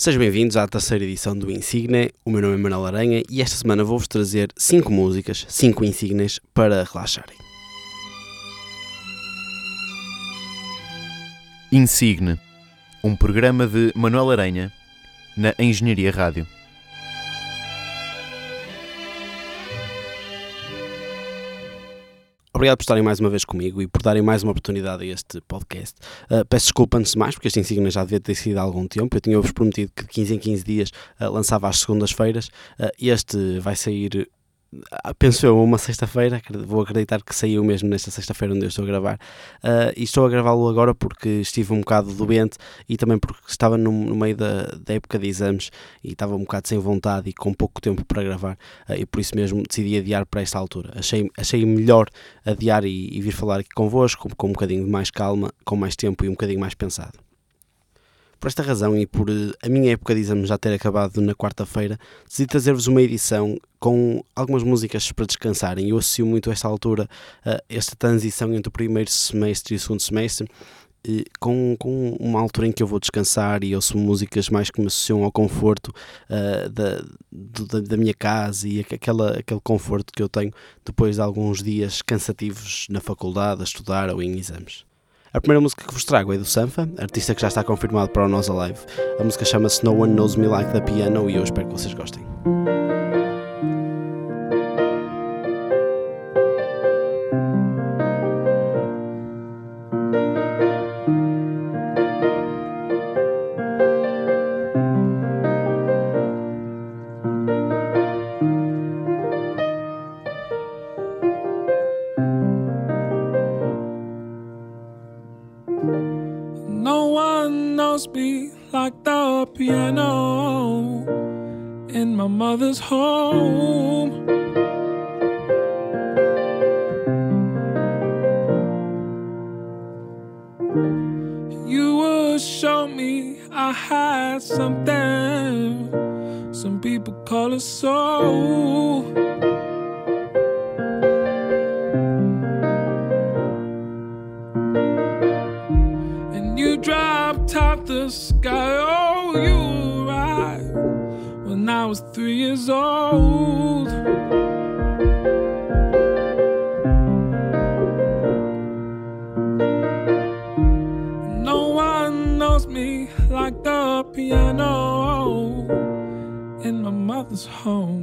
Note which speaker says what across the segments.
Speaker 1: Sejam bem-vindos à terceira edição do Insigne. O meu nome é Manuel Aranha e esta semana vou-vos trazer 5 músicas, 5 insígnias para relaxarem.
Speaker 2: Insigne, um programa de Manuel Aranha na Engenharia Rádio.
Speaker 1: Obrigado por estarem mais uma vez comigo e por darem mais uma oportunidade a este podcast. Uh, peço desculpa antes de mais, porque este insígnia já devia ter sido há algum tempo. Eu tinha-vos prometido que de 15 em 15 dias uh, lançava às segundas-feiras. Uh, este vai sair penso eu, uma sexta-feira, vou acreditar que saiu mesmo nesta sexta-feira onde eu estou a gravar, uh, e estou a gravá-lo agora porque estive um bocado doente e também porque estava no, no meio da, da, época de exames e estava um bocado sem vontade e com pouco tempo para gravar, uh, e por isso mesmo decidi adiar para esta altura. Achei, achei melhor adiar e, e vir falar aqui convosco com um bocadinho de mais calma, com mais tempo e um bocadinho mais pensado. Por esta razão e por eh, a minha época de exame já ter acabado na quarta-feira, decidi trazer-vos uma edição com algumas músicas para descansarem. Eu associo muito a esta altura uh, esta transição entre o primeiro semestre e o segundo semestre. Uh, com, com uma altura em que eu vou descansar e ouço músicas mais que me associam ao conforto uh, da, da, da, minha casa e aquela, aquele conforto que eu tenho depois de alguns dias cansativos na faculdade, a estudar ou em exames. A primeira música que vos trago é do Sanfa, artista que já está confirmado para o Nós Alive. A música chama-se No One Knows Me Like the Piano e eu espero que vocês gostem. Old. No one knows me like the piano in my mother's home.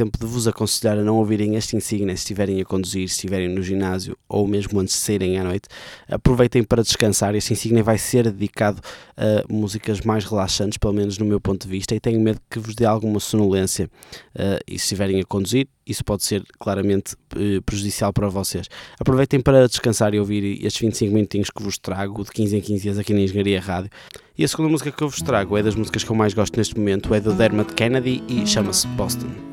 Speaker 3: Tempo de vos aconselhar a não ouvirem este insígnia se estiverem a conduzir, se estiverem no ginásio ou mesmo antes de saírem à noite. Aproveitem para descansar. Este insígnia vai ser dedicado a músicas mais relaxantes, pelo menos no meu ponto de vista, e tenho medo que vos dê alguma sonolência uh, e se estiverem a conduzir, isso pode ser claramente uh, prejudicial para vocês. Aproveitem para descansar e ouvir estes 25 minutinhos que vos trago de 15 em 15 dias aqui na Engenharia Rádio. E a segunda música que eu vos trago é das músicas que eu mais gosto neste momento, é do Dermot Kennedy e chama-se Boston.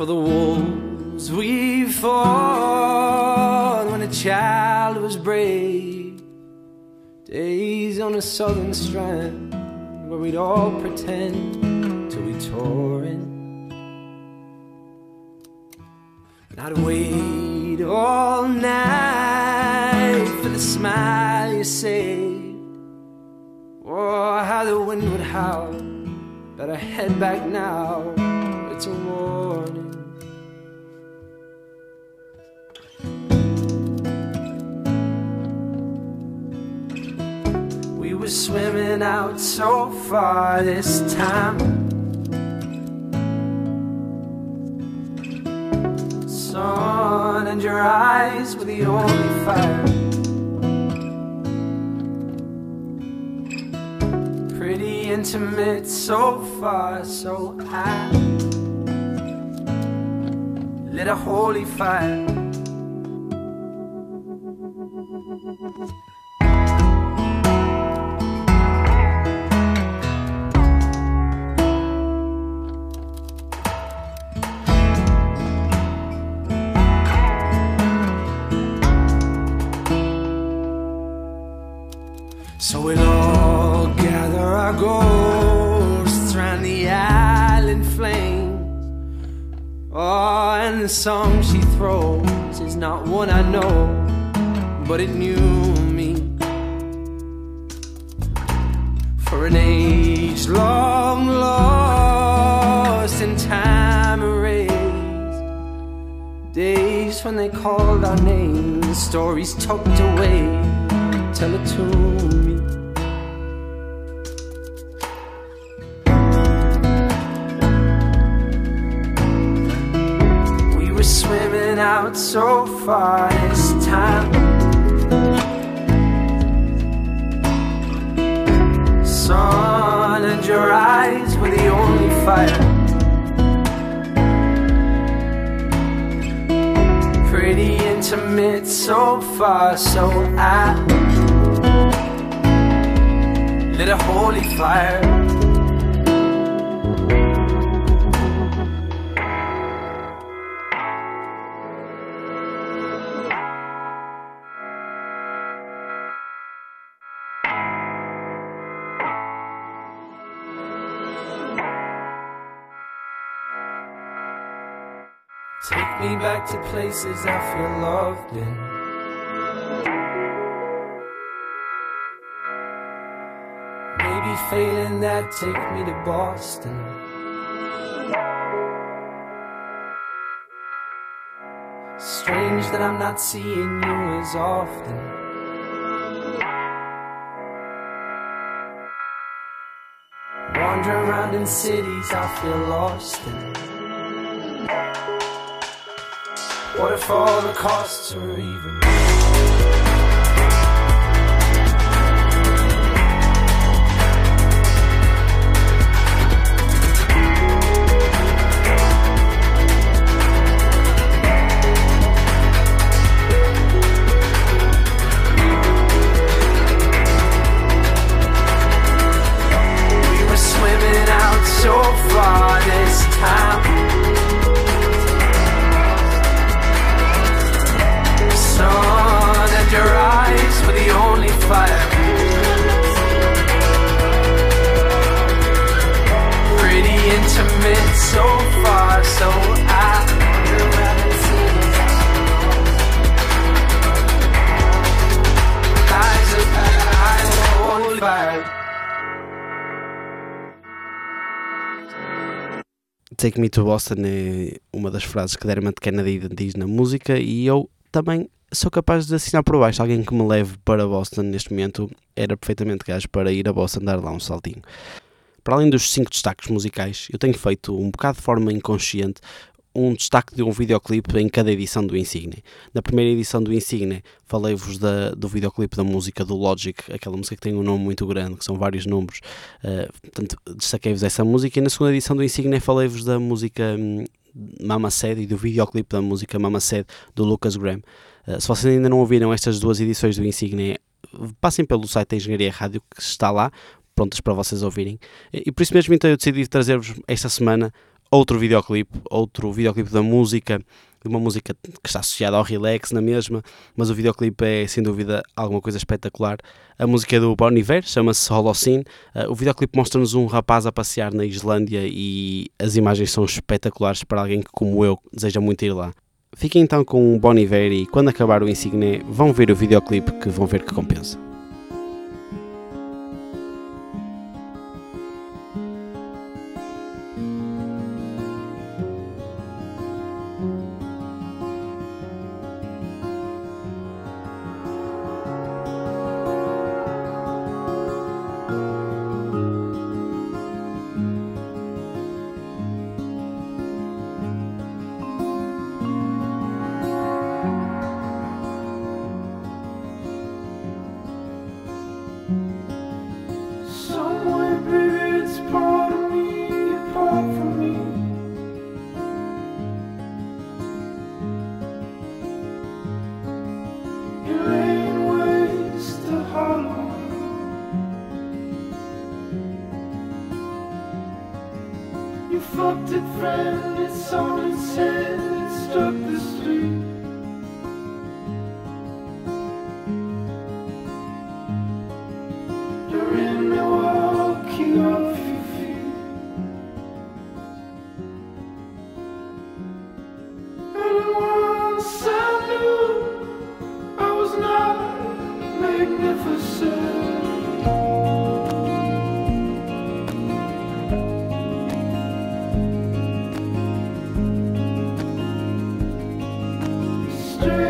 Speaker 3: For the wolves we fought when a child was brave. Days on a southern strand where we'd all pretend touring. And I'd wait all night for the smile you saved. Oh, how the wind would howl. Better head back now. It's a warning. Swimming out so far this time. sun and your eyes were the only fire. Pretty intimate, so far, so high. Lit a holy fire. Stories tucked away. Tell it to me. We were swimming out so far this time. Sun and your eyes were the only fire. Intimate so far, so I lit a holy fire. Take me back to places I feel loved in. Maybe failing that, take me to Boston. Strange that I'm not seeing you as often. Wander around in cities I feel lost in. What if all the costs are even? Take Me to Boston é uma das frases que Dermot Kennedy diz na música e eu
Speaker 4: também sou capaz de assinar por baixo. Alguém que me leve para Boston neste momento era perfeitamente gajo para ir a Boston dar lá um saltinho. Para além dos cinco destaques musicais, eu tenho feito um bocado de forma inconsciente um destaque de um videoclipe em cada edição do Insigne. Na primeira edição do Insigne falei-vos do videoclipe da música do Logic, aquela música que tem um nome muito grande, que são vários números, uh, portanto destaquei-vos essa música e na segunda edição do Insigne falei-vos da música hum, Mama Said e do videoclipe da música Mama Said do Lucas Graham. Uh, se vocês ainda não ouviram estas duas edições do Insigne, passem pelo site da Engenharia Rádio que está lá, prontas para vocês ouvirem. E por isso mesmo então eu decidi trazer-vos esta semana outro videoclipe, outro videoclipe da música, uma música que está associada ao relax na mesma, mas o videoclipe é sem dúvida alguma coisa espetacular. A música é do Bon Iver, chama-se Holocene. Uh, o videoclipe mostra-nos um rapaz a passear na Islândia e as imagens são espetaculares para alguém que, como eu, deseja muito ir lá. Fiquem então com o Bon Iver e quando acabar o Insigne vão ver o videoclipe que vão ver que compensa. Friend, street.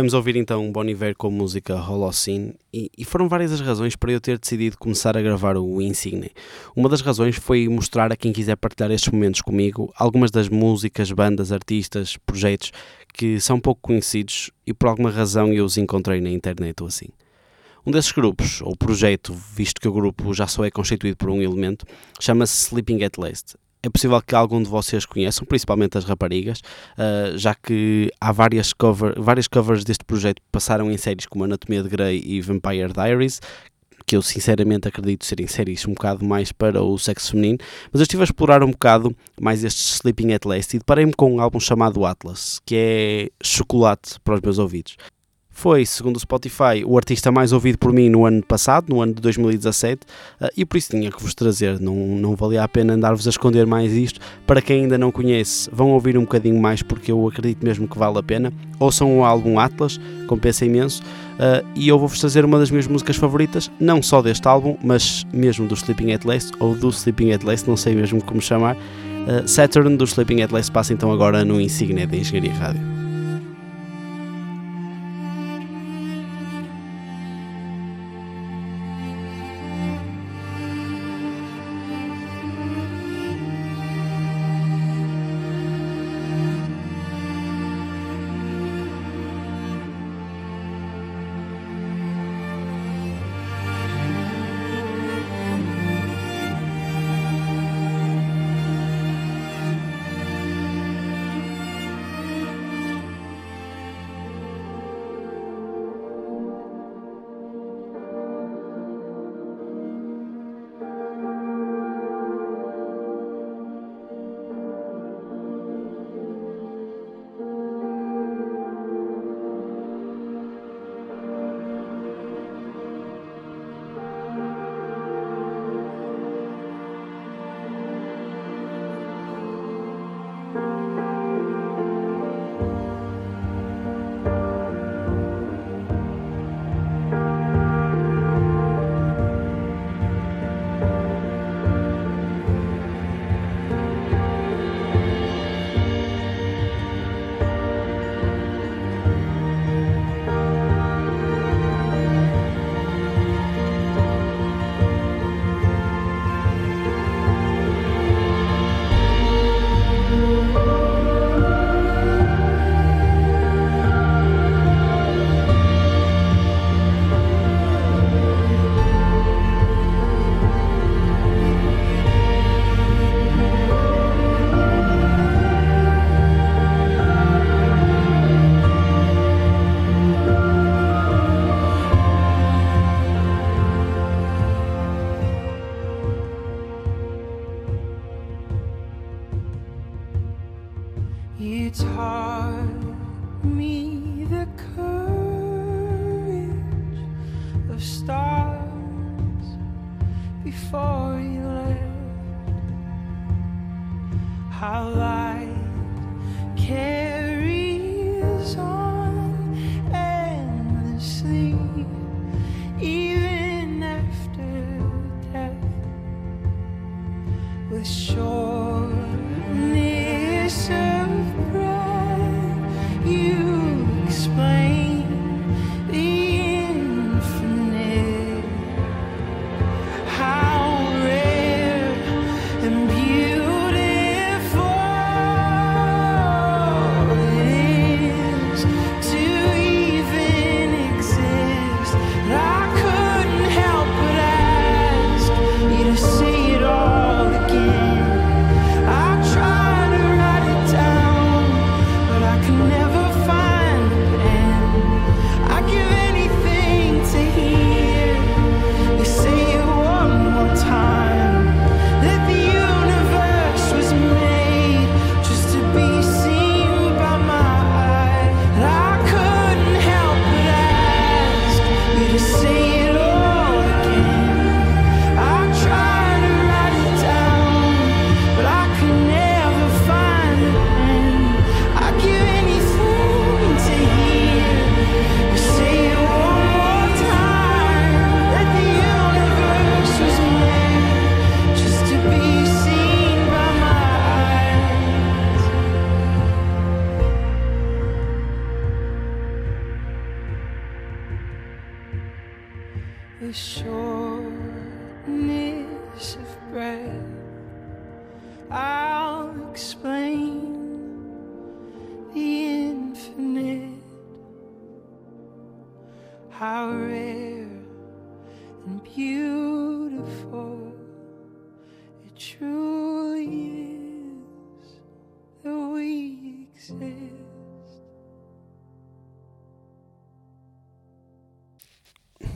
Speaker 1: A ouvir então Bon Iver com a música Holocene e, e, foram várias as razões para eu ter decidido começar a gravar o Insigne. Uma das razões foi mostrar a quem quiser partilhar estes momentos comigo algumas das músicas, bandas, artistas, projetos que são pouco conhecidos e por alguma razão eu os encontrei na internet ou assim. Um desses grupos, ou projeto, visto que o grupo já só é constituído por um elemento, chama-se Sleeping at Last é possível que algum de vocês conheçam, principalmente as raparigas, uh, já que há várias, cover, várias covers deste projeto que passaram em séries como Anatomia de Grey e Vampire Diaries, que eu sinceramente acredito serem séries um bocado mais para o sexo feminino, mas eu estive a explorar um bocado mais este Sleeping at Last e deparei-me com um álbum chamado Atlas, que é chocolate para os meus ouvidos foi, segundo o Spotify, o artista mais ouvido por mim no ano passado, no ano de 2017, eh, e por isso tinha que vos trazer. Não, não valia a pena andar-vos a esconder mais isto. Para quem ainda não conhece, vão ouvir um bocadinho mais porque eu acredito mesmo que vale a pena. Ouçam o álbum Atlas, compensa imenso. Uh, e eu vou-vos trazer uma das minhas músicas favoritas, não só deste álbum, mas mesmo do Sleeping at Last, ou do Sleeping at Last, não sei mesmo como chamar. Uh, Saturn do Sleeping at Last passa então agora no Insignia da Engenharia Rádio.
Speaker 5: I'll explain the infinite, how rare and beautiful it truly is that we exist.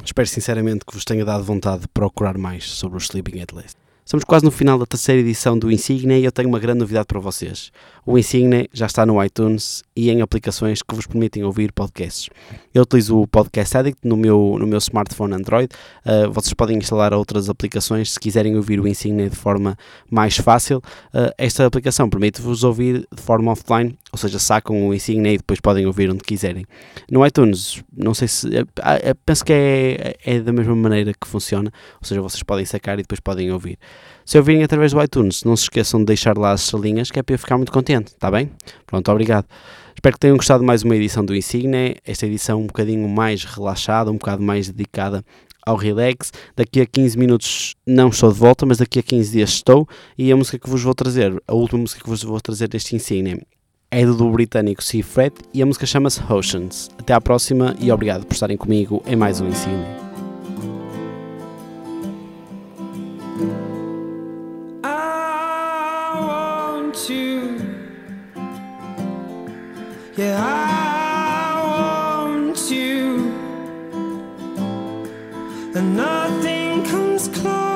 Speaker 1: Espero sinceramente que vos tenha dado vontade de procurar mais sobre o Sleeping at Last. Estamos quase no final da terceira edição do Insigne e eu tenho uma grande novidade para vocês. O Insigne já está no iTunes e em aplicações que vos permitem ouvir podcasts. Eu utilizo o Podcast Addict no meu, no meu smartphone Android. Uh, vocês podem instalar outras aplicações se quiserem ouvir o Insigne de forma mais fácil. Uh, esta aplicação permite-vos ouvir de forma offline, ou seja, sacam o Insigne e depois podem ouvir onde quiserem. No iTunes, não sei se. Uh, penso que é, é da mesma maneira que funciona, ou seja, vocês podem sacar e depois podem ouvir. Se ouvirem através do iTunes, não se esqueçam de deixar lá as estrelinhas, que é para eu ficar muito contente, está bem? Pronto, obrigado. Espero que tenham gostado mais uma edição do Insigne, esta edição um bocadinho mais relaxada, um bocado mais dedicada ao relax. Daqui a 15 minutos não estou de volta, mas daqui a 15 dias estou. E a música que vos vou trazer, a última música que vos vou trazer deste Insigne, é do britânico Seafred e a música chama-se Oceans. Até à próxima e obrigado por estarem comigo em mais um Insigne.
Speaker 5: Yeah, I want to. And nothing comes close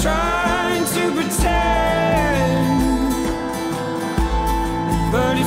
Speaker 5: trying to pretend. But it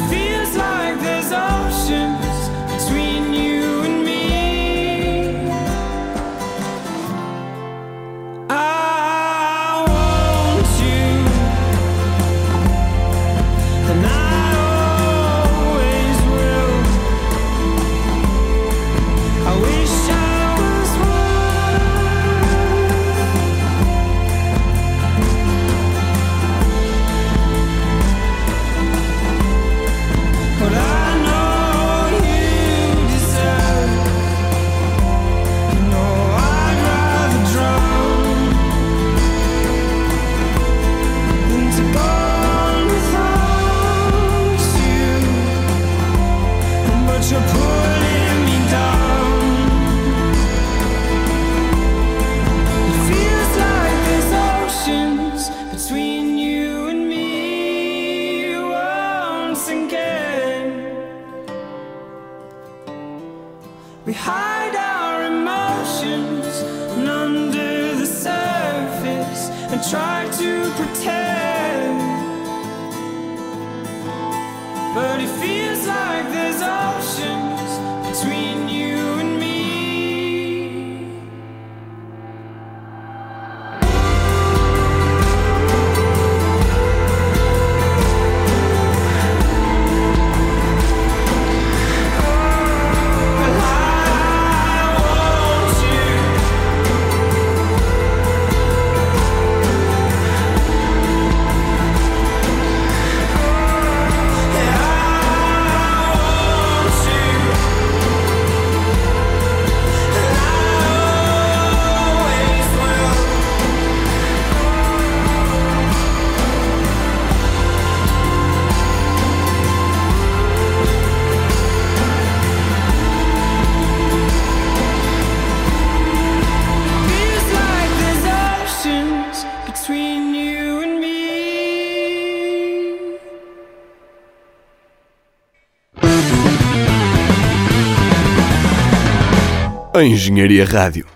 Speaker 6: Engenharia Rádio.